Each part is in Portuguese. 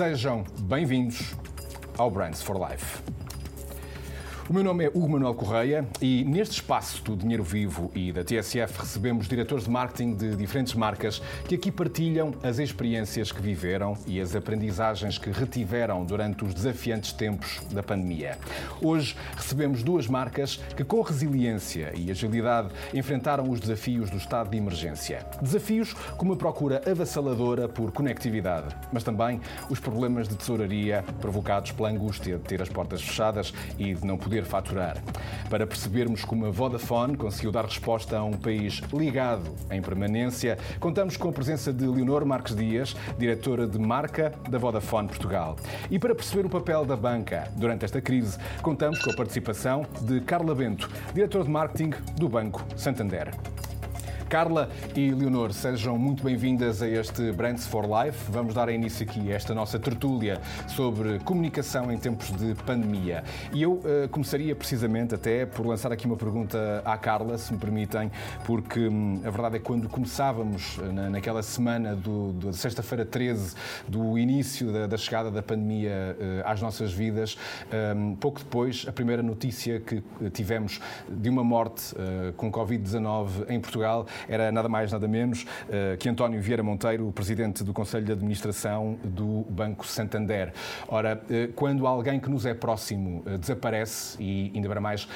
Sejam bem-vindos ao Brands for Life. O meu nome é Hugo Manuel Correia e neste espaço do Dinheiro Vivo e da TSF recebemos diretores de marketing de diferentes marcas que aqui partilham as experiências que viveram e as aprendizagens que retiveram durante os desafiantes tempos da pandemia. Hoje recebemos duas marcas que, com resiliência e agilidade, enfrentaram os desafios do estado de emergência. Desafios como a procura avassaladora por conectividade, mas também os problemas de tesouraria provocados pela angústia de ter as portas fechadas e de não poder poder faturar. Para percebermos como a Vodafone conseguiu dar resposta a um país ligado em permanência, contamos com a presença de Leonor Marques Dias, diretora de marca da Vodafone Portugal. E para perceber o papel da banca durante esta crise, contamos com a participação de Carla Bento, diretor de marketing do Banco Santander. Carla e Leonor, sejam muito bem-vindas a este Brands for Life. Vamos dar início aqui a esta nossa tertúlia sobre comunicação em tempos de pandemia. E eu uh, começaria precisamente até por lançar aqui uma pergunta à Carla, se me permitem, porque hum, a verdade é que quando começávamos eh, na, naquela semana do, do sexta-feira 13 do início da, da, chegada da pandemia uh, às nossas vidas, um, pouco depois, a primeira notícia que tivemos de uma morte uh, com Covid-19 em Portugal era nada mais, nada menos uh, que António Vieira Monteiro, o presidente do Conselho de Administração do Banco Santander. Ora, uh, quando alguém que nos é próximo uh, desaparece, e ainda para mais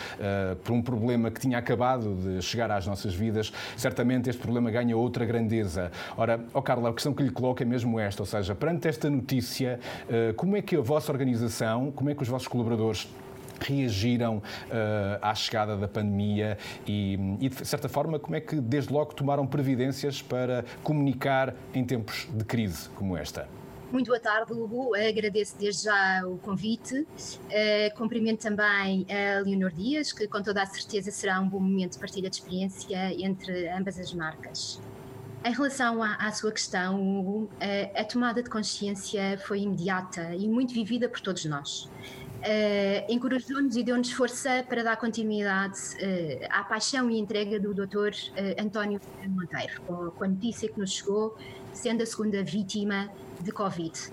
por um problema que tinha acabado de chegar às nossas vidas, certamente este problema ganha outra grandeza. Ora, oh Carla, a questão que lhe coloco é mesmo esta, ou seja, perante esta notícia, como é que a vossa organização, como é que os vossos colaboradores reagiram uh, à chegada da pandemia e, e, de certa forma, como é que desde logo tomaram previdências para comunicar em tempos de crise como esta? Muito boa tarde, Hugo. Agradeço desde já o convite. Uh, cumprimento também a Leonor Dias, que com toda a certeza será um bom momento de partilha de experiência entre ambas as marcas. Em relação à, à sua questão, Hugo, uh, a tomada de consciência foi imediata e muito vivida por todos nós uh, encorajou-nos e deu-nos força para dar continuidade uh, à paixão e entrega do Dr. Uh, António Monteiro, com, com, a notícia que nos chegou, sendo a segunda vítima de Covid.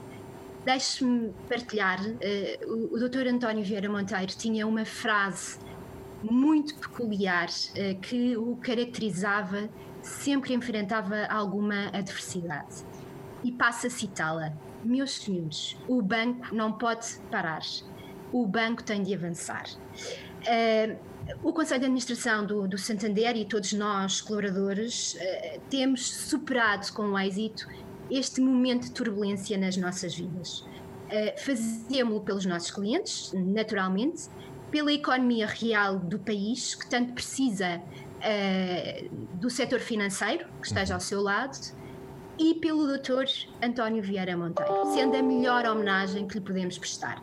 Deixe-me partilhar, o, o Dr. António Vieira Monteiro tinha uma frase muito peculiar que o caracterizava sempre que enfrentava alguma adversidade. E passo a citá-la. Meus senhores, o banco não pode parar o banco tem de avançar. Uh, o Conselho de Administração do, do, Santander e todos nós, colaboradores, uh, temos superado com êxito este momento de turbulência nas nossas vidas. Uh, Fazemos-lo pelos nossos clientes, naturalmente, pela economia real do país, que tanto precisa do setor financeiro, que esteja ao seu lado, e pelo Dr. António Vieira Monteiro, sendo a melhor homenagem que lhe podemos prestar.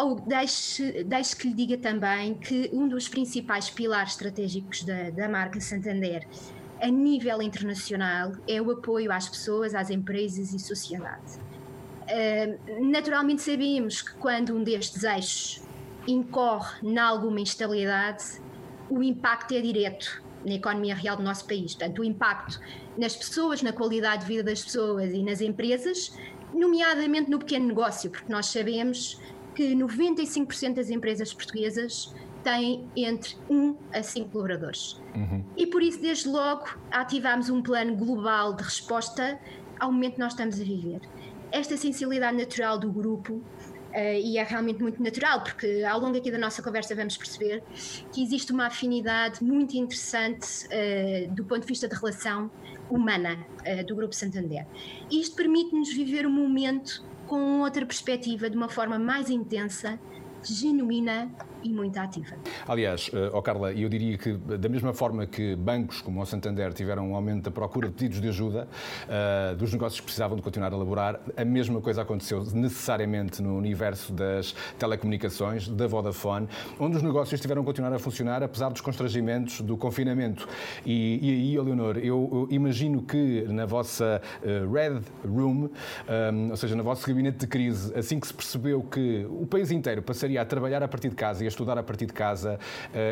Ou deixe, deixe que lhe diga também que um dos principais pilares estratégicos da, da marca Santander a nível internacional é o apoio às pessoas, às empresas e sociedade. Naturalmente sabemos que quando um destes eixos incorre em alguma instabilidade, o impacto é direto na economia real do nosso país. Portanto, o impacto nas pessoas, na qualidade de vida das pessoas e nas empresas, nomeadamente no pequeno negócio, porque nós sabemos que 95% das empresas portuguesas têm entre 1 a 5 colaboradores. Uhum. E por isso, desde logo, ativámos um plano global de resposta ao momento que nós estamos a viver. Esta sensibilidade natural do grupo Uh, e é realmente muito natural, porque ao longo aqui da nossa conversa vamos perceber que existe uma afinidade muito interessante uh, do ponto de vista de relação humana uh, do Grupo Santander. Isto permite-nos viver um momento com outra perspectiva, de uma forma mais intensa, genuína e muito ativa. Aliás, oh Carla, eu diria que da mesma forma que bancos como o Santander tiveram um aumento da procura de pedidos de ajuda uh, dos negócios que precisavam de continuar a elaborar, a mesma coisa aconteceu necessariamente no universo das telecomunicações, da Vodafone, onde os negócios tiveram que continuar a funcionar apesar dos constrangimentos do confinamento. E, e aí, Leonor, eu, eu, imagino que na vossa uh, Red Room, um, ou seja, no vosso gabinete de crise, assim que se percebeu que o país inteiro passaria estaria a trabalhar a partir de casa e a estudar a partir de casa,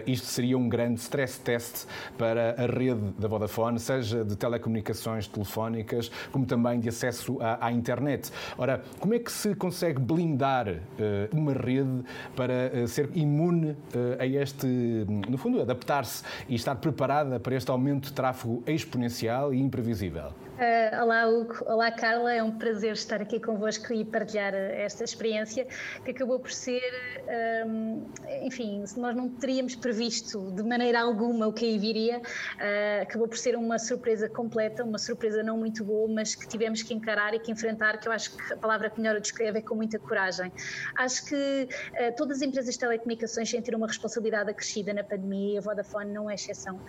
isto seria um grande stress test para a rede da Vodafone, seja de telecomunicações telefónicas, como também de acesso à, à internet. Ora, como é que se consegue blindar uma rede para ser imune a este, no fundo, adaptar-se e estar preparada para este aumento de tráfego exponencial e imprevisível? Uh, olá, Hugo. Olá, Carla. É um prazer estar aqui convosco e partilhar eh, esta experiência que acabou por ser, um, ehm, enfim, nós não teríamos previsto de maneira alguma o que aí viria, uh, acabou por ser uma surpresa completa, uma surpresa não muito boa, mas que tivemos que encarar e que enfrentar, que eu acho que a palavra que melhor o descreve é com muita coragem. Acho que uh, todas as empresas de telecomunicações sentiram uma responsabilidade acrescida na pandemia e a Vodafone não é exceção.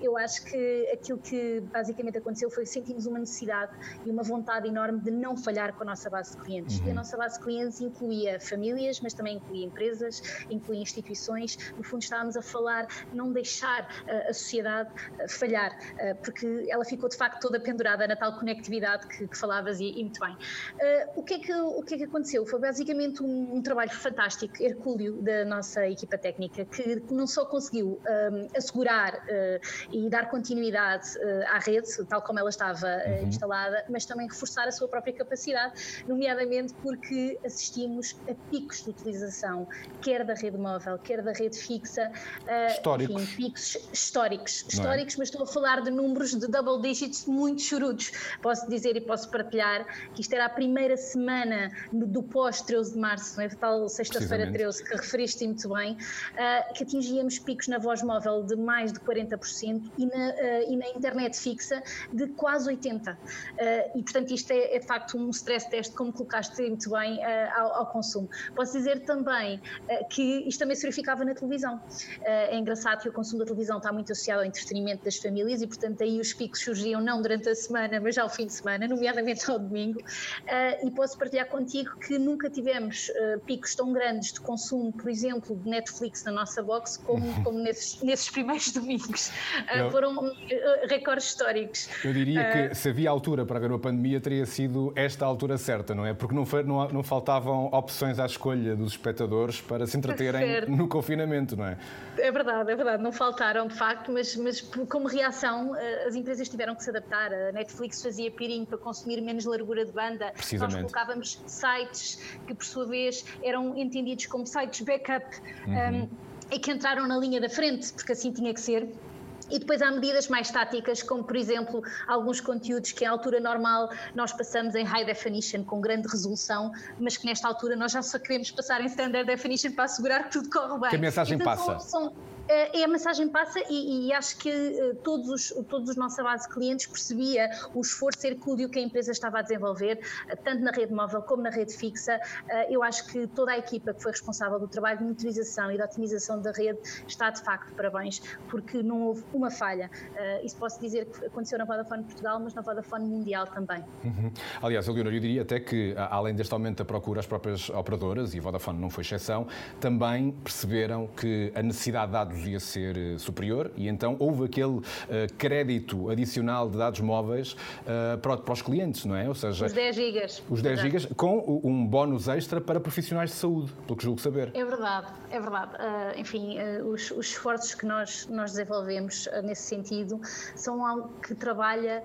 Eu acho que aquilo que basicamente aconteceu foi sentimos uma necessidade e uma vontade enorme de não falhar com a nossa base de clientes. Uhum. E a uhum. nossa base de clientes incluía famílias, mas também incluía empresas, incluía instituições. No fundo, estávamos a falar não deixar uh, a sociedade uh, falhar, uh, porque ela ficou de facto toda pendurada na tal conectividade que, que falavas e, e, muito bem. o, que é que, o que é que aconteceu? Foi basicamente um, um trabalho fantástico, hercúleo, da nossa equipa técnica, que não só conseguiu assegurar e dar continuidade à rede, tal como ela está estava eh, uhum. instalada, mas também reforçar a sua própria capacidade, nomeadamente porque assistimos a picos de utilização, quer da rede móvel, quer da rede fixa. Eh, históricos. Enfim, picos históricos. É? Históricos, é? mas estou a falar de números de double digits muito chorudos. Posso dizer e posso partilhar que isto era a primeira semana do pós-13 de março, não é? tal sexta-feira 13, que referiste muito bem, uh, que atingíamos picos na voz móvel de mais de 40% e na, e na internet fixa de quase quase 80. Uh, e, portanto, isto é, é, de facto um stress test, como colocaste muito bem, uh, ao, ao, consumo. Posso dizer também uh, que isto também se verificava na televisão. é engraçado que o consumo da televisão está muito associado ao entretenimento das famílias e, portanto, aí os picos surgiam não durante a semana, mas ao fim de semana, nomeadamente ao domingo. e posso partilhar contigo que nunca tivemos picos tão grandes de consumo, por exemplo, de Netflix na nossa box, como, como nesses, nesses primeiros domingos. Eu... Foram recordes históricos. Eu diria que se havia altura para haver uma pandemia, teria sido esta altura certa, não é? Porque não, foi, não, não faltavam opções à escolha dos espectadores para se entreterem no confinamento, não é? É verdade, é verdade, não faltaram de facto, mas, mas como reação eh, as empresas tiveram que se adaptar. A Netflix fazia peering para consumir menos largura de banda. Nós colocávamos sites que, por sua vez, eram entendidos como sites backup uhum. um, ehm, e que entraram na linha da frente, porque assim tinha que ser. E depois há medidas mais táticas, como por exemplo alguns conteúdos que em altura normal nós passamos em high definition com grande resolução, mas que nesta altura nós já só queremos passar em standard definition para assegurar que tudo corre bem. Que a mensagem então, passa. São, são, é a mensagem passa e, e acho que uh, todos os, todos os nossa base de clientes percebia o esforço hercúleo que a empresa estava a desenvolver, uh, tanto na rede móvel como na rede fixa. Eu acho que toda a equipa que foi responsável do trabalho de monitorização e da otimização da rede está de facto parabéns, porque não houve uma falha. isso posso dizer que aconteceu na Vodafone Portugal, mas na Vodafone Mundial também. Uhum. Aliás, Leonor, eu diria até que, além deste aumento da procura, as próprias operadoras, e a Vodafone não foi exceção, também perceberam que a necessidade de dados devia ser eh, superior e então houve aquele uh, crédito adicional de dados móveis uh, para, para, os clientes, não é? Ou seja, os 10 gigas. Os 10 gigas com um bónus extra para profissionais de saúde, pelo que julgo saber. É verdade, é verdade. Enfim, os, os, esforços que nós, nós desenvolvemos nesse sentido são algo que trabalha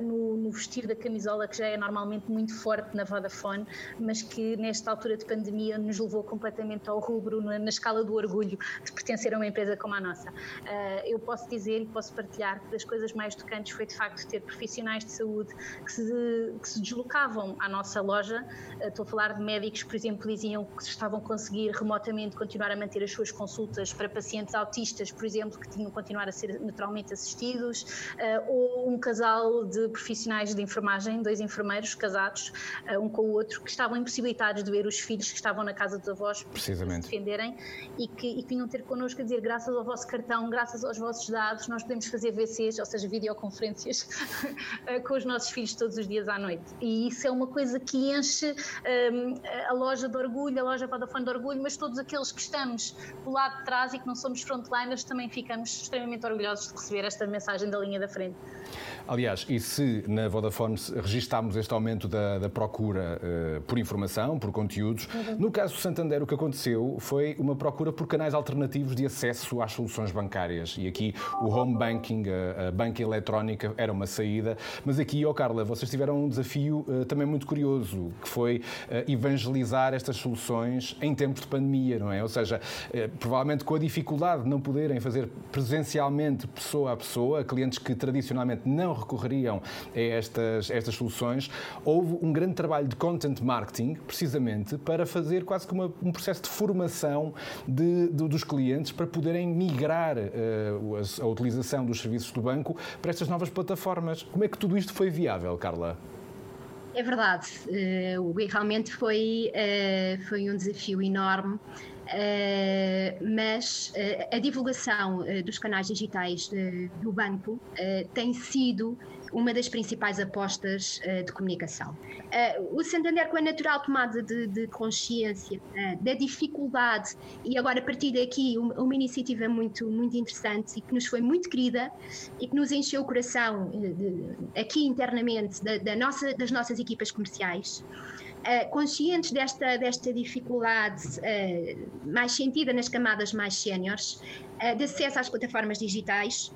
no, no vestir da camisola que já é normalmente muito forte na Vodafone, mas que nesta altura de pandemia nos levou completamente ao rubro na, na escala do orgulho de pertencer a uma empresa como a nossa. Uh, eu posso dizer e posso partilhar que das coisas mais tocantes foi de facto ter profissionais de saúde que se, que se deslocavam à nossa loja. Uh, estou a falar de médicos, por exemplo, diziam que estavam a conseguir remotamente continuar a manter as suas consultas para pacientes autistas, por exemplo, que tinham que continuar a ser naturalmente assistidos, uh, ou um casal de profissionais de enfermagem, dois enfermeiros casados, um com o outro, que estavam impossibilitados de ver os filhos que estavam na casa dos avós Precisamente. se defenderem e que, e que vinham ter connosco a dizer graças ao vosso cartão, graças aos vossos dados, nós podemos fazer VCs, ou seja, videoconferências, com os nossos filhos todos os dias à noite. E isso é uma coisa que enche um, a loja de orgulho, a loja Vodafone de orgulho, mas todos aqueles que estamos do lado de trás e que não somos frontliners também ficamos extremamente orgulhosos de receber esta mensagem da linha da frente. Aliás, e se na Vodafone registámos este aumento da, da procura uh, por informação, por conteúdos, uhum. no caso do Santander o que aconteceu foi uma procura por canais alternativos de acesso às soluções bancárias. E aqui o home banking, a, a banca eletrónica era uma saída. Mas aqui, ó oh Carla, vocês tiveram um desafio uh, também muito curioso, que foi uh, evangelizar estas soluções em tempos de pandemia, não é? Ou seja, provavelmente com a dificuldade de não poderem fazer presencialmente, pessoa a pessoa, clientes que tradicionalmente não recorreriam a estas, estas soluções, houve um grande trabalho de content marketing, precisamente, para fazer quase que uma, um processo de formação de, de, dos clientes para poderem migrar uh, a, a utilização dos serviços do banco para estas novas plataformas. Como é que tudo isto foi viável, Carla? É verdade, uh, realmente foi, uh, foi um desafio enorme mas a divulgação dos canais digitais do banco tem sido uma das principais apostas de comunicação. o Santander, com a natural tomada de, de consciência da dificuldade, e agora a partir daqui uma, uma, iniciativa muito, muito interessante e que nos foi muito querida e que nos encheu o coração de, aqui internamente da, da nossa, das nossas equipas comerciais. Uh, conscientes desta, desta dificuldade uh, mais sentida nas camadas mais séniores uh, de acesso às plataformas digitais,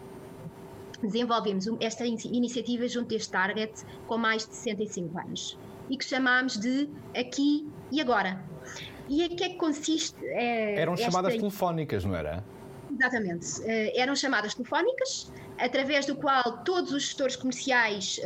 desenvolvemos esta iniciativa junto deste target com mais de 65 anos e que chamámos de Aqui e Agora. E a que é que consiste? Eram esta... chamadas telefónicas, não era? Exatamente. eram chamadas telefónicas, através do qual todos os gestores comerciais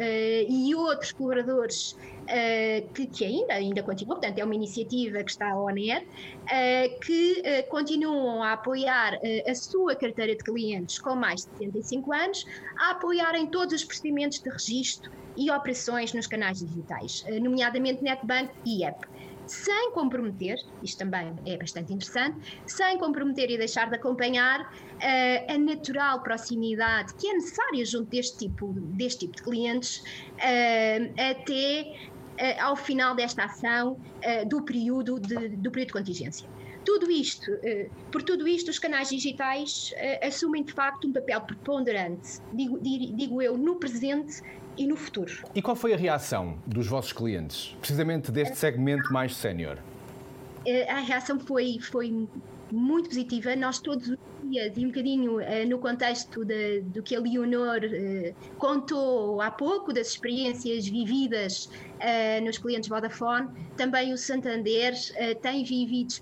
e outros colaboradores uh, que, que, ainda, ainda continua, portanto, é uma iniciativa que está on air, uh, que uh, continuam a apoiar a sua carteira de clientes com mais de 75 anos, a apoiarem todos os procedimentos de registro e operações nos canais digitais, nomeadamente NetBank e app sem comprometer, isto também é bastante interessante, sem comprometer e deixar de acompanhar uh, a natural proximidade que é necessária junto deste tipo, deste tipo de clientes, uh, até eh, ao final desta ação do período de, do período de contingência. Tudo isto, eh, por tudo isto, os canais digitais assumem de facto um papel preponderante, digo, digo eu, no presente e no futuro. E qual foi a reação dos vossos clientes, precisamente deste segmento mais sénior? A reação foi, foi muito positiva. Nós todos os dias, e um bocadinho uh, no contexto de, do que a Leonor uh, contou há pouco, das experiências vividas uh, nos clientes Vodafone, também o Santander tem vivido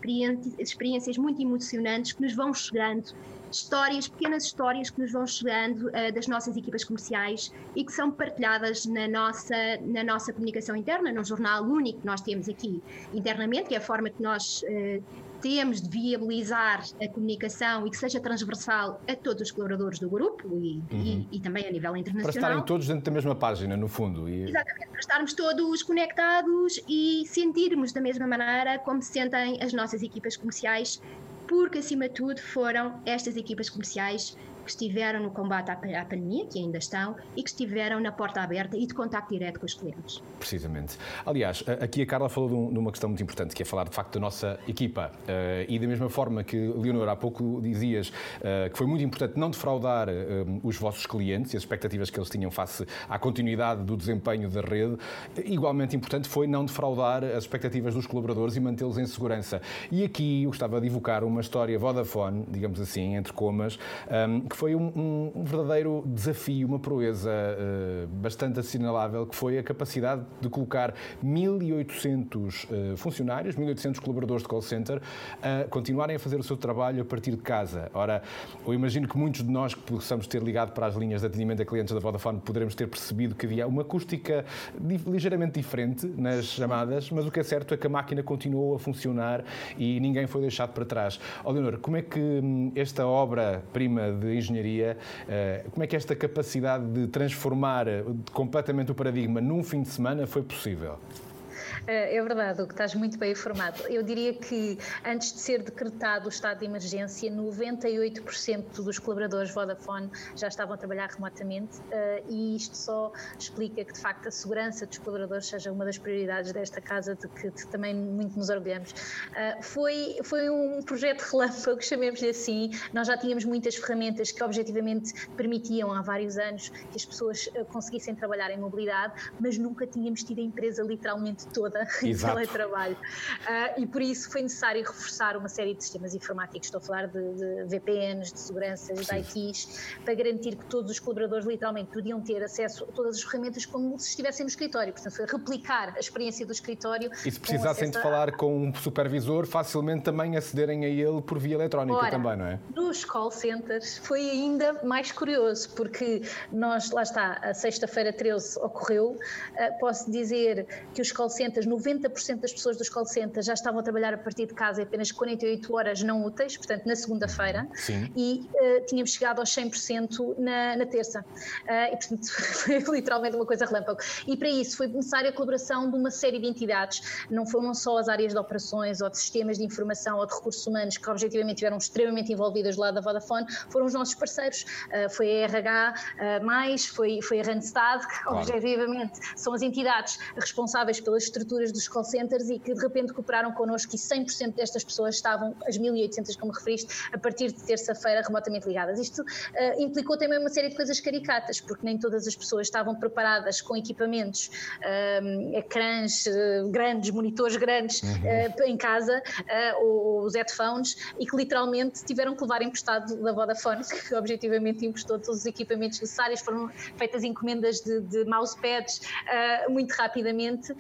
experiências muito emocionantes que nos vão chegando histórias, pequenas histórias que nos vão chegando uh, das nossas equipas comerciais e que são partilhadas na nossa, na nossa comunicação interna, num jornal único que nós temos aqui internamente, que é a forma que nós uh, temos de viabilizar a comunicação e que seja transversal a todos os colaboradores do grupo e, uhum. e, e também a nível internacional. Para estarem todos dentro da mesma página, no fundo. E... Exatamente, para estarmos todos conectados e sentirmos da mesma maneira como se sentem as nossas equipas comerciais, porque acima de tudo foram estas equipas comerciais que estiveram no combate à, pandemia, que ainda estão, e que estiveram na porta aberta e de contacto direto com os clientes. Precisamente. Aliás, aqui a Carla falou de uma questão muito importante, que é falar de facto da nossa equipa. Uh, e da mesma forma que, Leonor, há pouco dizias uh, que foi muito importante não defraudar uh, os vossos clientes e as expectativas que eles tinham face à continuidade do desempenho da rede, igualmente importante foi não defraudar as expectativas dos colaboradores e mantê-los em segurança. E aqui eu gostava de evocar uma história Vodafone, digamos assim, entre comas, que que foi um, um, verdadeiro desafio, uma proeza uh, bastante assinalável, que foi a capacidade de colocar 1.800 uh, funcionários, 1.800 colaboradores de call center, a continuarem a fazer o seu trabalho a partir de casa. Ora, eu imagino que muitos de nós que possamos ter ligado para as linhas de atendimento a clientes da Vodafone poderemos ter percebido que havia uma acústica ligeiramente diferente nas chamadas, mas o que é certo é que a máquina continuou a funcionar e ninguém foi deixado para trás. Ó, Leonor, como é que hum, esta obra-prima de engenharia, eh, como é que esta capacidade de transformar eh, completamente o paradigma num fim de semana foi possível? É verdade, o que estás muito bem informado. Eu diria que antes de ser decretado o estado de emergência, 98% dos colaboradores Vodafone já estavam a trabalhar remotamente uh, e isto só explica que, de facto, a segurança dos colaboradores seja uma das prioridades desta casa, de que, também muito nos orgulhamos. Uh, foi, foi um projeto relâmpago, chamemos-lhe assim. Nós já tínhamos muitas ferramentas que, objetivamente, permitiam há vários anos que as pessoas conseguissem trabalhar em mobilidade, mas nunca tínhamos tido a empresa literalmente toda em teletrabalho. e por isso foi necessário reforçar uma série de sistemas informáticos. Estou a falar de, de VPNs, de seguranças, de ITs, para garantir que todos os colaboradores literalmente podiam ter acesso a todas as ferramentas como se estivessem no escritório. Portanto, foi replicar a experiência do escritório. E se precisassem de falar com um supervisor, facilmente também acederem a ele por via eletrónica Ora, também, não é? Nos call centers foi ainda mais curioso, porque nós, lá está, a sexta-feira 13 ocorreu. Eh, posso dizer que os call centers, 90% das pessoas dos call centers já estavam a trabalhar a partir de casa e apenas 48 horas não úteis, portanto, na segunda-feira. E uh, tínhamos chegado aos 100% na, na terça. Uh, e, portanto, foi literalmente uma coisa relâmpago. E para isso foi necessária a colaboração de uma série de entidades, não foram só as áreas de operações ou de sistemas de informação ou de recursos humanos que objetivamente estiveram extremamente envolvidas lá da Vodafone, foram os nossos parceiros. Uh, foi a RH, mais, foi, foi a Randstad, que claro. objetivamente são as entidades responsáveis pelas estruturas dos call centers e que de repente cooperaram connosco e 100% destas pessoas estavam, as 1.800 como referiste, a partir de terça-feira remotamente ligadas. Isto uh, implicou também uma série de coisas caricatas, porque nem todas as pessoas estavam preparadas com equipamentos, uh, ecrãs uh, grandes, monitores grandes uhum. em casa, ou os headphones, e que literalmente tiveram que levar emprestado da Vodafone, que objetivamente emprestou todos os equipamentos necessários, foram feitas encomendas de, de mousepads muito rapidamente,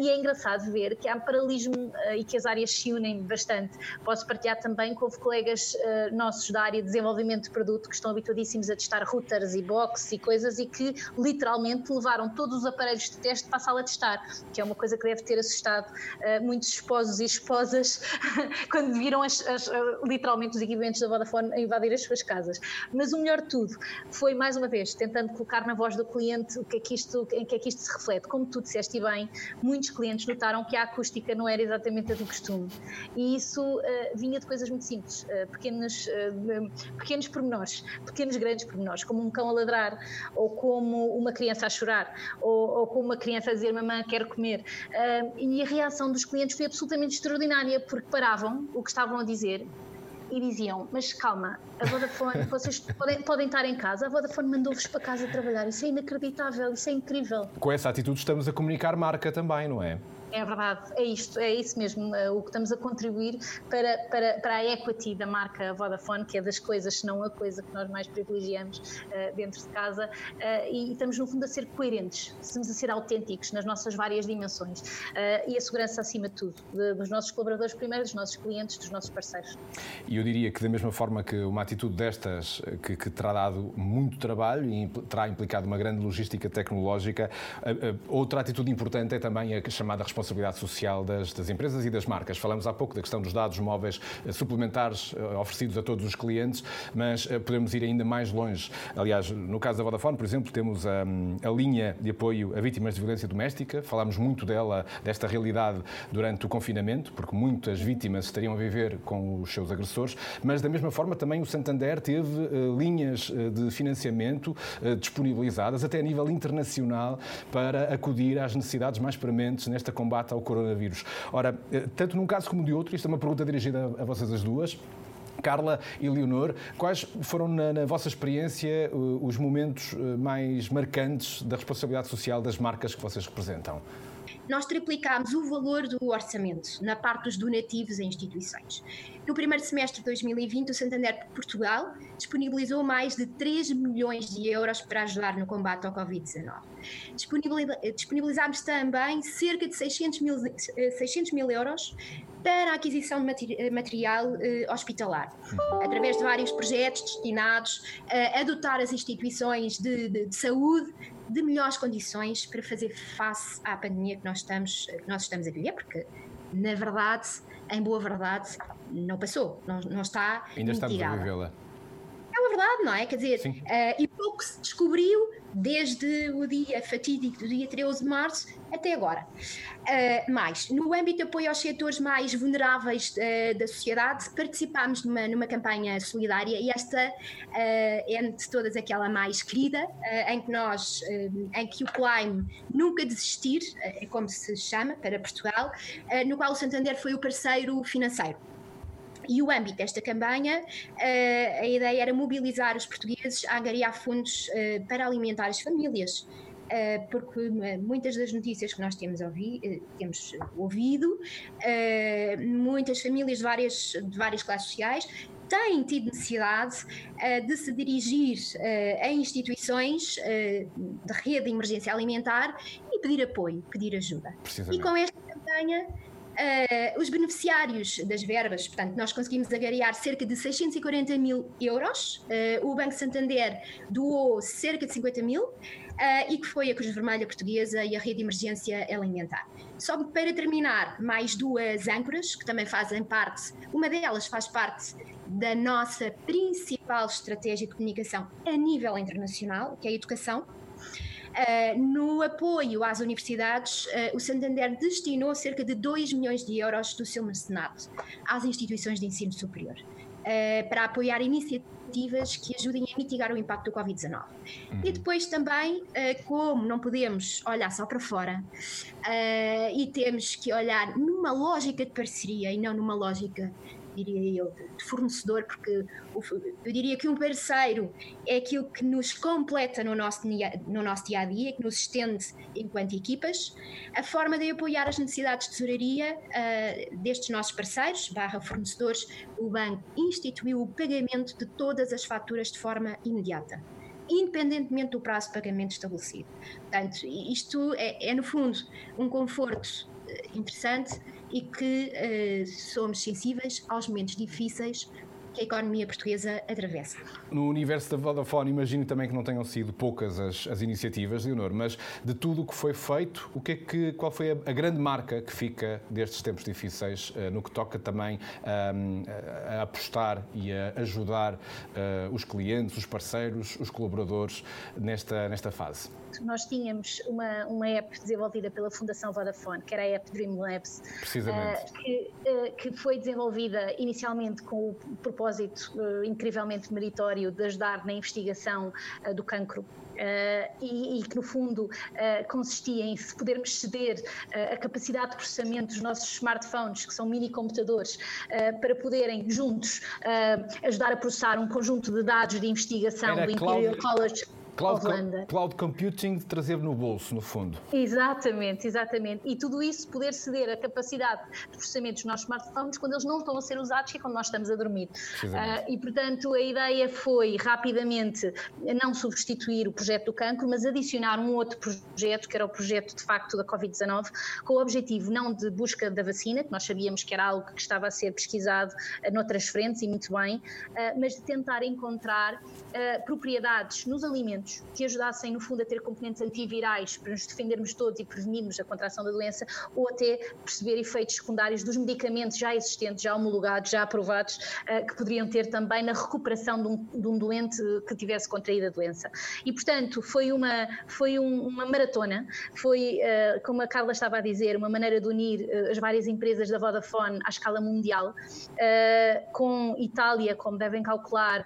e é engraçado ver que há paralelismo e que as áreas se unem bastante. Posso partilhar também que houve colegas uh, nossos da área de desenvolvimento de produto que estão habituadíssimos a testar routers e boxes e coisas e que literalmente levaram todos os aparelhos de teste para a sala de estar, que é uma coisa que deve ter assustado uh, muitos esposos e esposas quando viram as, as, literalmente os equipamentos da Vodafone a invadir as suas casas. Mas o melhor de tudo foi, mais uma vez, tentando colocar na voz do cliente o que é que isto, em que é que isto se reflete. Como tu disseste bem, muitos clientes notaram que a acústica não era exatamente a do costume. E isso uh, vinha de coisas muito simples, uh, pequenos, uh, pequenos pormenores, pequenos grandes pormenores, como um cão a ladrar, ou como uma criança a chorar, ou, ou como uma criança a dizer mamãe quero comer. e a reação dos clientes foi absolutamente extraordinária, porque paravam o que estavam a dizer e diziam: Mas calma, a Vodafone, vocês podem, podem estar em casa, a Vodafone mandou-vos para casa trabalhar. Isso é inacreditável, isso é incrível. Com essa atitude, estamos a comunicar marca também, não é? É verdade, é isto, é isso mesmo, eh, o que estamos a contribuir para, para, para a equity da marca Vodafone, que é das coisas, se não a coisa que nós mais privilegiamos uh, dentro de casa, uh, e, estamos no fundo a ser coerentes, estamos a ser autênticos nas nossas várias dimensões uh, e a segurança acima de tudo, de, dos nossos colaboradores primeiro, dos nossos clientes, dos nossos parceiros. E eu diria que da mesma forma que uma atitude destas, que, que terá dado muito trabalho e terá implicado uma grande logística tecnológica, outra atitude importante é também a chamada responsabilidade responsabilidade social das, das, empresas e das marcas. Falamos há pouco da questão dos dados móveis eh, suplementares eh, oferecidos a todos os clientes, mas eh, podemos ir ainda mais longe. Aliás, no caso da Vodafone, por exemplo, temos a, a linha de apoio a vítimas de violência doméstica. Falámos muito dela, desta realidade, durante o confinamento, porque muitas vítimas estariam a viver com os seus agressores, mas da mesma forma também o Santander teve linhas de financiamento disponibilizadas até a nível internacional para acudir às necessidades mais prementes nesta combate combate ao coronavírus. Ora, eh, tanto num caso como de outro, isto é uma pergunta dirigida a vocês as duas. Carla e Leonor, quais foram, na, na, vossa experiência, eh, os momentos eh, mais marcantes da responsabilidade social das marcas que vocês representam? Nós triplicámos o valor do orçamento na parte dos donativos a instituições. No primeiro semestre de 2020, o Santander Portugal disponibilizou mais de 3 milhões de euros para ajudar no combate ao Covid-19. Disponibilizámos também cerca de 600 mil, 600 mil euros para a aquisição de material eh, hospitalar, através de vários projetos destinados a adotar as instituições de, de, de saúde de melhores condições para fazer face à pandemia que nós estamos, que nós estamos a viver, porque, na verdade, em boa verdade, não passou, não, não está Ainda estamos a vivê-la. É uma verdade, não é? Quer dizer, uh, e pouco se descobriu desde o dia fatídico do dia 13 de março até agora. Uh, mais, no âmbito de apoio aos setores mais vulneráveis uh, da sociedade, participámos numa, numa campanha solidária e esta uh, é de todas aquela mais querida, em que nós, em que o Climb nunca desistir, é como se chama para Portugal, no qual o Santander foi o parceiro financeiro. E o âmbito desta campanha, uh, a ideia era mobilizar os portugueses a angariar fundos uh, para alimentar as famílias. Uh, porque muitas das notícias que nós temos, ouvi, temos ouvido, muitas famílias de várias, de várias classes sociais têm tido necessidade de se dirigir a instituições de rede de emergência alimentar e pedir apoio, pedir ajuda. E com esta campanha Uh, os beneficiários das verbas, portanto, nós conseguimos agariar cerca de 640 mil euros. Uh, o Banco Santander doou cerca de 50 mil. Uh, e que foi a Cruz Vermelha Portuguesa e a Rede de Emergência Alimentar. Só para terminar, mais duas âncoras que também fazem parte, uma delas faz parte da nossa principal estratégia de comunicação a nível internacional, que é a educação. Uh, no apoio às universidades, uh, o Santander destinou cerca de 2 milhões de euros do seu mecenato às instituições de ensino superior. Uh, para apoiar iniciativas que ajudem a mitigar o impacto do Covid-19. Uhum. E depois também, como não podemos olhar só para fora e temos que olhar numa lógica de parceria e não numa lógica diria eu, de fornecedor, porque eu diria que um parceiro é aquilo que nos completa no nosso, no nosso dia a dia, que nos estende enquanto equipas. A forma de apoiar as necessidades de tesouraria uh, destes nossos parceiros, barra fornecedores, o banco instituiu o pagamento de todas as faturas de forma imediata independentemente do prazo de pagamento estabelecido. Portanto, isto é, é no fundo um conforto eh, interessante e que uh, somos sensíveis aos momentos difíceis que a economia portuguesa atravessa. No universo da Vodafone, imagino também que não tenham sido poucas as, as iniciativas, Leonor, mas de tudo o que foi feito, o que é que, qual foi a, a grande marca que fica destes tempos difíceis uh, no que toca também um, a, a, apostar e a ajudar uh, os clientes, os parceiros, os colaboradores nesta, nesta fase? Nós tínhamos uma, uma app desenvolvida pela Fundação Vodafone, que era a app Dream Labs, uh, que, uh, que, foi desenvolvida inicialmente com o propósito uh, incrivelmente meritório de ajudar na investigação do cancro e, e, que no fundo consistia em se podermos ceder a capacidade de processamento dos nossos smartphones, que são mini computadores, para poderem juntos ajudar a processar um conjunto de dados de investigação Era do Imperial College. Cloud, cloud computing de trazer no bolso, no fundo. Exatamente, exatamente. E tudo isso poder ceder a capacidade de processamento dos nossos smartphones quando eles não estão a ser usados, que é quando nós estamos a dormir. Uh, e, portanto, a ideia foi rapidamente não substituir o projeto do cancro, mas adicionar um outro projeto, que era o projeto, de facto, da Covid-19, com o objetivo não de busca da vacina, que nós sabíamos que era algo que estava a ser pesquisado uh, noutras frentes, e muito bem, uh, mas de tentar encontrar propriedades nos alimentos medicamentos que ajudassem, no fundo, a ter componentes antivirais para nos defendermos todos e prevenirmos a contração da doença, ou até perceber efeitos secundários dos medicamentos já existentes, já homologados, já aprovados, uh, que poderiam ter também na recuperação de um, de um, doente que tivesse contraído a doença. E, portanto, foi uma, foi um, uma maratona, foi, uh, como a Carla estava a dizer, uma maneira de unir uh, as várias empresas da Vodafone à escala mundial, com Itália, como devem calcular,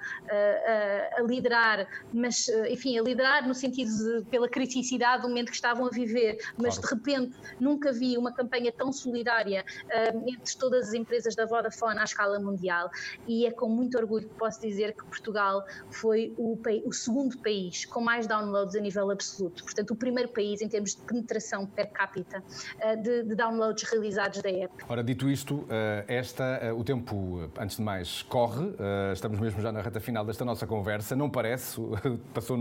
a liderar, mas, enfim, enfim, a liderar no sentido de, pela criticidade do momento que estavam a viver, mas claro. de repente nunca vi uma campanha tão solidária uh, entre todas as empresas da Vodafone à escala mundial. E é com muito orgulho que posso dizer que Portugal foi o, o segundo país com mais downloads a nível absoluto, portanto o primeiro país em termos de penetração per capita uh, de, de, downloads realizados da app. Ora, dito isto, uh, esta, o tempo, antes de mais, corre, estamos mesmo já na reta final desta nossa conversa, não parece, passou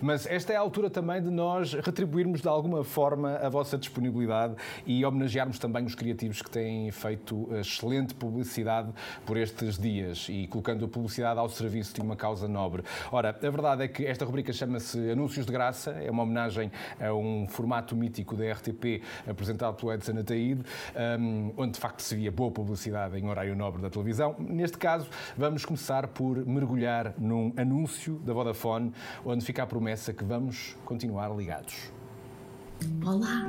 mas esta é a altura também de nós retribuirmos de alguma forma a vossa disponibilidade e homenagearmos também os criativos que têm feito excelente publicidade por estes dias e colocando a publicidade ao serviço de uma causa nobre. Ora, a verdade é que esta rubrica chama-se Anúncios de Graça, é uma homenagem a um formato mítico da RTP apresentado pelo Edson Ataíde, onde de facto se via boa publicidade em horário nobre da televisão. Neste caso, vamos começar por mergulhar num anúncio da Vodafone, onde fica a promessa que vamos continuar ligados. Olá!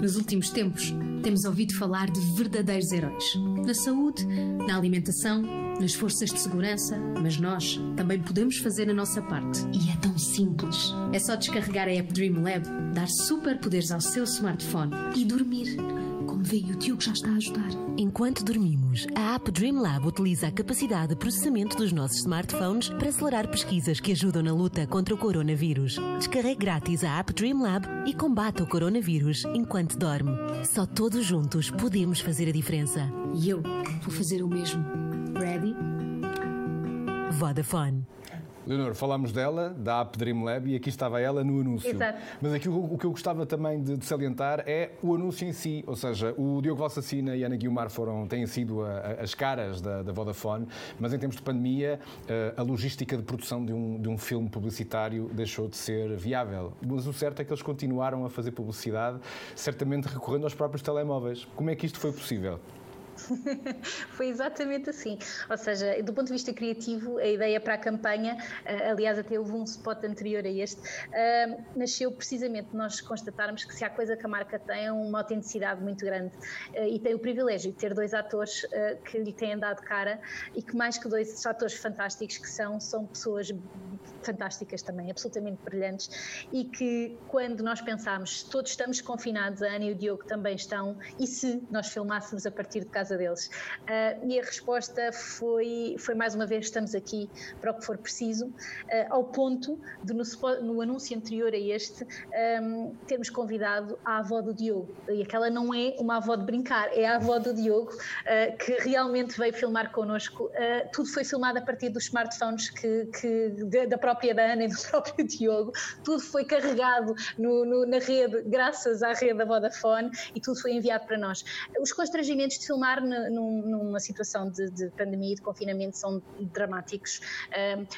Nos últimos tempos, temos ouvido falar de verdadeiros heróis. Na saúde, na alimentação, nas forças de segurança, mas nós também podemos fazer a nossa parte. E é tão simples. É só descarregar a app Dreamlab, dar superpoderes ao seu smartphone e dormir como veio, o já está a ajudar. Enquanto dormimos, a app Dreamlab utiliza a capacidade de processamento dos nossos smartphones para acelerar pesquisas que ajudam na luta contra o coronavírus. Descarregue grátis a app Dreamlab e combata o coronavírus enquanto dorme. Só todos juntos podemos fazer a diferença. E eu vou fazer o mesmo. Ready? Vodafone. Leonor, falámos dela, da app Dreamlab, e aqui estava ela no anúncio. Exato. Mas aqui o, o que eu gostava também de, de, salientar é o anúncio em si, ou seja, o Diogo Valsacina e a Ana Guilmar foram, têm sido a, a, as caras da, da, Vodafone, mas em termos de pandemia, a, eh, a logística de produção de um, de um filme publicitário deixou de ser viável. Mas o certo é que eles continuaram a fazer publicidade, certamente recorrendo aos próprios telemóveis. Como é que isto foi possível? Foi exatamente assim. Ou seja, do ponto de vista criativo, a ideia para a campanha, eh, aliás, até houve um spot anterior a este, eh, nasceu precisamente de nós constatarmos que se há coisa que a marca tem é uma autenticidade muito grande eh, e tem o privilégio de ter dois atores que lhe têm dado cara e que mais que dois atores fantásticos que são, são pessoas fantásticas também, absolutamente brilhantes e que quando nós pensamos todos estamos confinados, a Ana e o Diogo também estão, e se nós filmássemos a partir de casa deles? Uh, e a resposta foi, foi mais uma vez estamos aqui para o que for preciso, uh, ao ponto de no, no, anúncio anterior a este um, termos convidado a avó do Diogo, e aquela não é uma avó de brincar, é a avó do Diogo uh, que realmente veio filmar connosco, tudo foi filmado a partir dos smartphones que, que da própria própria da Ana e do próprio Diogo, tudo foi carregado no, no, na rede, graças à rede da Vodafone, e tudo foi enviado para nós. Os constrangimentos de filmar numa situação de, de, pandemia e de confinamento são dramáticos.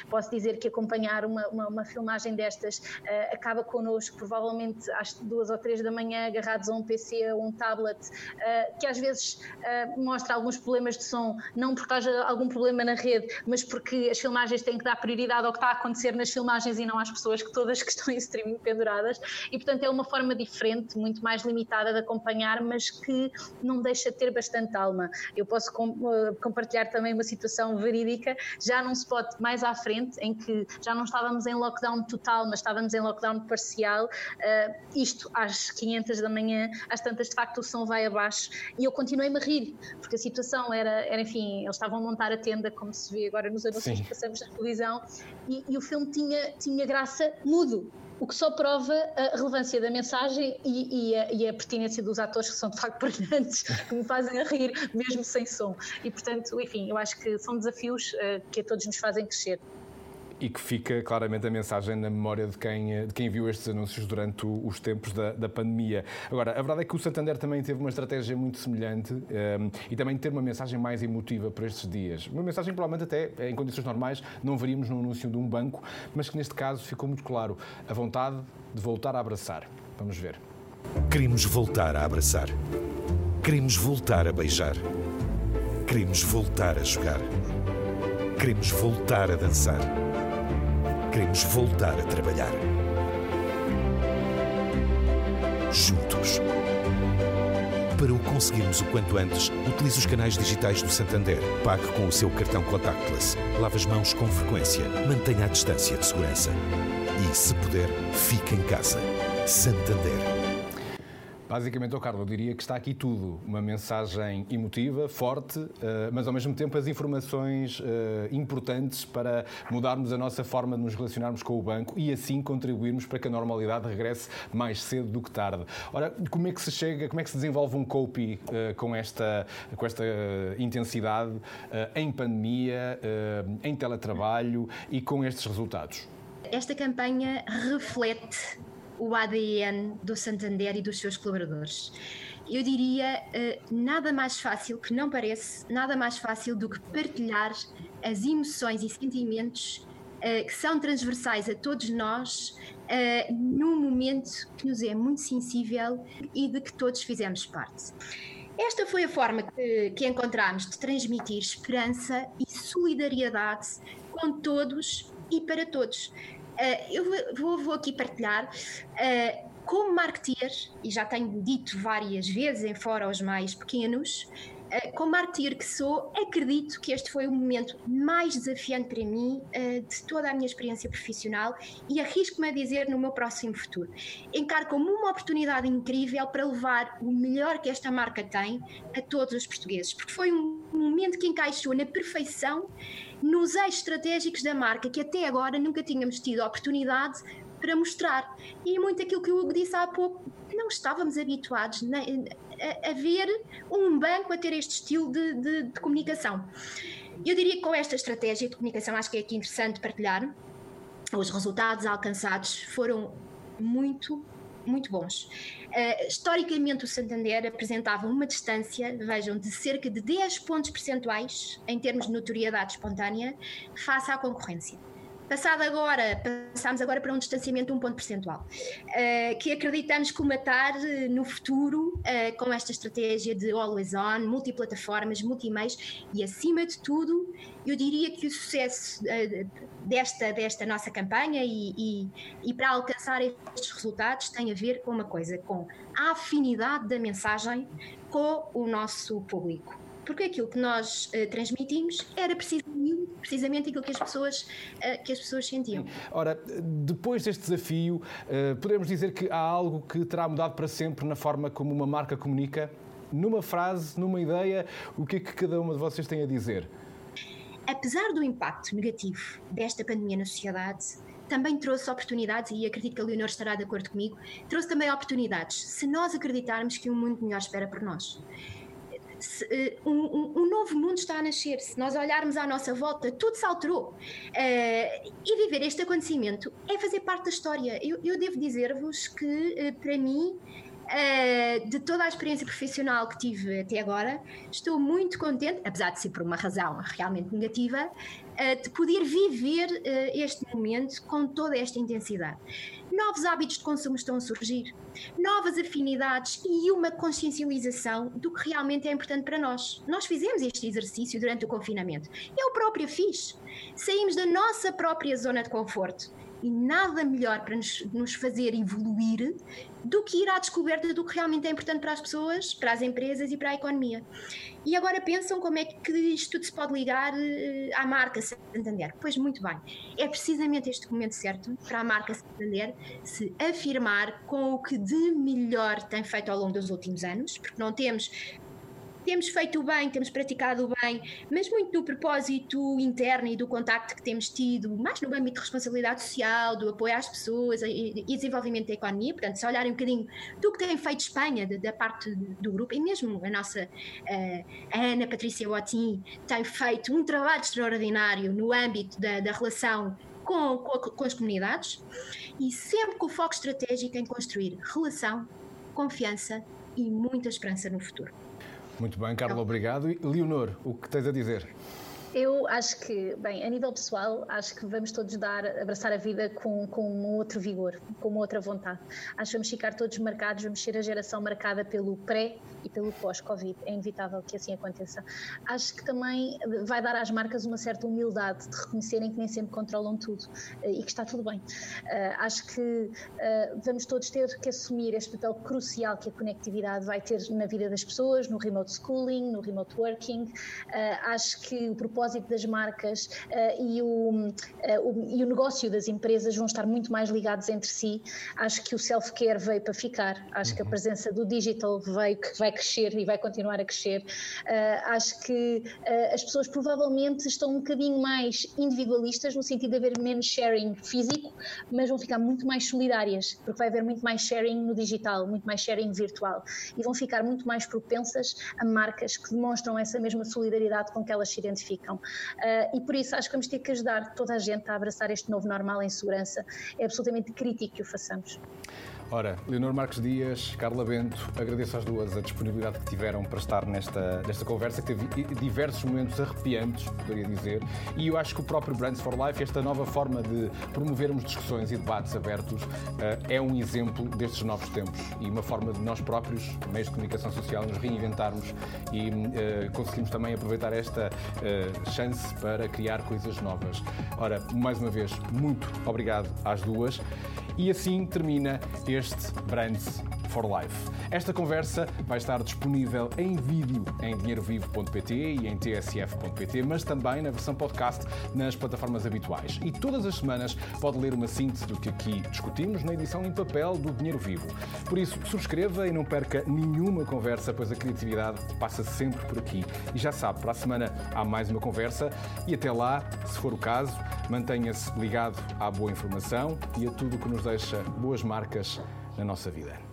Posso dizer que acompanhar uma, uma, uma filmagem destas uh, acaba connosco, provavelmente às duas ou três da manhã, agarrados a um PC ou um tablet, uh, que às vezes mostra alguns problemas de som, não porque haja algum problema na rede, mas porque as filmagens têm que dar prioridade ao que está a acontecer nas filmagens e não às pessoas que todas que estão em streaming penduradas e portanto é uma forma diferente, muito mais limitada de acompanhar, mas que não deixa de ter bastante alma. Eu posso com, uh, compartilhar também uma situação verídica, já num spot mais à frente, em que já não estávamos em lockdown total, mas estávamos em lockdown parcial, uh, isto às 500 da manhã, às tantas de facto o som vai abaixo e eu continuei-me a rir, porque a situação era, era, enfim, eles estavam a montar a tenda, como se vê agora nos anúncios que passamos na televisão, e, e o filme tinha, tinha graça mudo. O que só prova a relevância da mensagem e, e, a, e, a, pertinência dos atores, que são de facto brilhantes, que me fazem a rir, mesmo sem som. E, portanto, enfim, eu acho que são desafios uh, que a todos nos fazem crescer e que fica claramente a mensagem na memória de quem, de quem viu estes anúncios durante os tempos da, da pandemia. Agora, a verdade é que o Santander também teve uma estratégia muito semelhante um, ehm, e também ter uma mensagem mais emotiva para estes dias. Uma mensagem provavelmente até em condições normais não veríamos no anúncio de um banco, mas que neste caso ficou muito claro a vontade de voltar a abraçar. Vamos ver. Queremos voltar a abraçar. Queremos voltar a beijar. Queremos voltar a jogar. Queremos voltar a dançar. Queremos voltar a trabalhar. Juntos. Para o conseguirmos o quanto antes, utilize os canais digitais do Santander. Pague com o seu cartão contactless. Lave as mãos com frequência. Mantenha a distância de segurança. E, se puder, fique em casa. Santander. Basicamente, oh Carlos, eu diria que está aqui tudo. Uma mensagem emotiva, forte, eh, mas ao mesmo tempo as informações eh, importantes para mudarmos a nossa forma de nos relacionarmos com o banco e assim contribuirmos para que a normalidade regresse mais cedo do que tarde. Ora, como é que se chega, como é que se desenvolve um copy eh, com esta, com esta intensidade em pandemia, em teletrabalho e com estes resultados? esta campanha reflete o ADN do Santander e dos seus colaboradores. Eu diria uh, nada mais fácil, que não parece, nada mais fácil do que partilhar as emoções e sentimentos uh, que são transversais a todos nós uh, num momento que nos é muito sensível e de que todos fizemos parte. Esta foi a forma que, que encontramos de transmitir esperança e solidariedade com todos e para todos. Uh, eu vou, vou, aqui partilhar. Uh, como marketeer, e já tenho dito várias vezes em fora aos mais pequenos, uh, como marketeer que sou, acredito que este foi o momento mais desafiante para mim de toda a minha experiência profissional e arrisco-me a dizer no meu próximo futuro. Encaro como uma oportunidade incrível para levar o melhor que esta marca tem a todos os portugueses, porque foi um momento que encaixou na perfeição nos eixos estratégicos da marca que até agora nunca tínhamos tido a oportunidade para mostrar. E muito aquilo que o Hugo disse há pouco, não estávamos habituados a, a ver um banco a ter este estilo de, de, de comunicação. Eu diria que com esta estratégia de comunicação, acho que é aqui interessante partilhar, os resultados alcançados foram muito, muito bons. Uh, historicamente, o Santander apresentava uma distância, vejam, de cerca de 10 pontos percentuais em termos de notoriedade espontânea face à concorrência. Passado agora, passamos agora para um distanciamento de um ponto percentual, uh, que acreditamos comatar uh, no futuro uh, com esta estratégia de always on, multiplataformas, multimeios e, acima de tudo, eu diria que o sucesso desta, desta nossa campanha e, e, e para alcançar estes resultados tem a ver com uma coisa, com a afinidade da mensagem com o nosso público porque aquilo que nós uh, transmitimos era precisamente, precisamente aquilo que as pessoas, uh, que as pessoas sentiam. Ora, depois deste desafio, uh, podemos dizer que há algo que terá mudado para sempre na forma como uma marca comunica? Numa frase, numa ideia, o que é que cada uma de vocês tem a dizer? Apesar do impacto negativo desta pandemia na sociedade, também trouxe oportunidades, e acredito que a Leonor estará de acordo comigo, trouxe também oportunidades, se nós acreditarmos que um mundo melhor espera por nós. Eh, um, um, novo mundo está a nascer. Se nós olharmos à nossa volta, tudo se alterou. Uh, e viver este acontecimento é fazer parte da história. Eu, eu devo dizer-vos que, uh, para mim, Uh, de toda a experiência profissional que tive até agora, estou muito contente, apesar de ser por uma razão realmente negativa, uh, de poder viver uh, este momento com toda esta intensidade. Novos hábitos de consumo estão a surgir, novas afinidades e uma consciencialização do que realmente é importante para nós. Nós fizemos este exercício durante o confinamento. Eu própria fiz. Saímos da nossa própria zona de conforto e nada melhor para nos, nos, fazer evoluir do que ir à descoberta do que realmente é importante para as pessoas, para as empresas e para a economia. E agora pensam como é que isto tudo se pode ligar uh, à marca Santander. Pois muito bem, é precisamente este momento certo para a marca Santander se afirmar com o que de melhor tem feito ao longo dos últimos anos, porque não temos temos feito bem, temos praticado bem, mas muito do propósito interno e do contacto que temos tido, mais no âmbito de responsabilidade social, do apoio às pessoas e, desenvolvimento da economia. Portanto, se olharem um bocadinho do que tem feito Espanha, da parte do grupo, e mesmo a nossa uh, a Ana Patrícia Botim tem feito um trabalho extraordinário no âmbito da, da relação com, com, com as comunidades e sempre com o foco estratégico em construir relação, confiança e muita esperança no futuro. Muito bem, Carla, obrigado. E Leonor, o que tens a dizer? Eu acho que, bem, a nível pessoal, acho que vamos todos dar, abraçar a vida com, com um outro vigor, com uma outra vontade. Acho que vamos ficar todos marcados, vamos ser a geração marcada pelo pré e pelo pós-Covid. É inevitável que assim aconteça. Acho que também vai dar às marcas uma certa humildade de reconhecerem que nem sempre controlam tudo eh, e que está tudo bem. Uh, acho que uh, vamos todos ter que assumir este papel crucial que a conectividade vai ter na vida das pessoas, no remote schooling, no remote working. Acho que o propósito propósito das marcas uh, e, o, uh, o, e o negócio das empresas vão estar muito mais ligados entre si. Acho que o self-care veio para ficar, acho uhum. que a uhum. presença do digital veio, que vai crescer e vai continuar a crescer. Uh, acho que as pessoas provavelmente estão um bocadinho mais individualistas, no sentido de haver menos sharing físico, mas vão ficar muito mais solidárias, porque vai haver muito mais sharing no digital, muito mais sharing virtual, e vão ficar muito mais propensas a marcas que demonstram essa mesma solidariedade com que elas se identificam. Uh, e por isso acho que vamos ter que ajudar toda a gente a abraçar este novo normal em segurança. É absolutamente crítico que o façamos. Ora, Leonor Marques Dias, Carla Bento, agradeço às duas a disponibilidade que tiveram para estar nesta, nesta conversa, que teve diversos momentos arrepiantes, poderia dizer, e eu acho que o próprio Brands for Life, esta nova forma de promovermos discussões e debates abertos, eh, é um exemplo destes novos tempos e uma forma de nós próprios, meios de comunicação social, nos reinventarmos e uh, conseguimos também aproveitar esta uh, chance para criar coisas novas. Ora, mais uma vez, muito obrigado às duas. E assim termina este Brands for Life. Esta conversa vai estar disponível em vídeo em dinheirovivo.pt e em tsf.pt, mas também na versão podcast nas plataformas habituais. E todas as semanas pode ler uma síntese do que aqui discutimos na edição em papel do Dinheiro Vivo. Por isso, subscreva e não perca nenhuma conversa, pois a criatividade passa sempre por aqui. E já sabe, para a semana há mais uma conversa e até lá, se for o caso, mantenha-se ligado à boa informação e a tudo o que nos deixa boas marcas na nossa vida.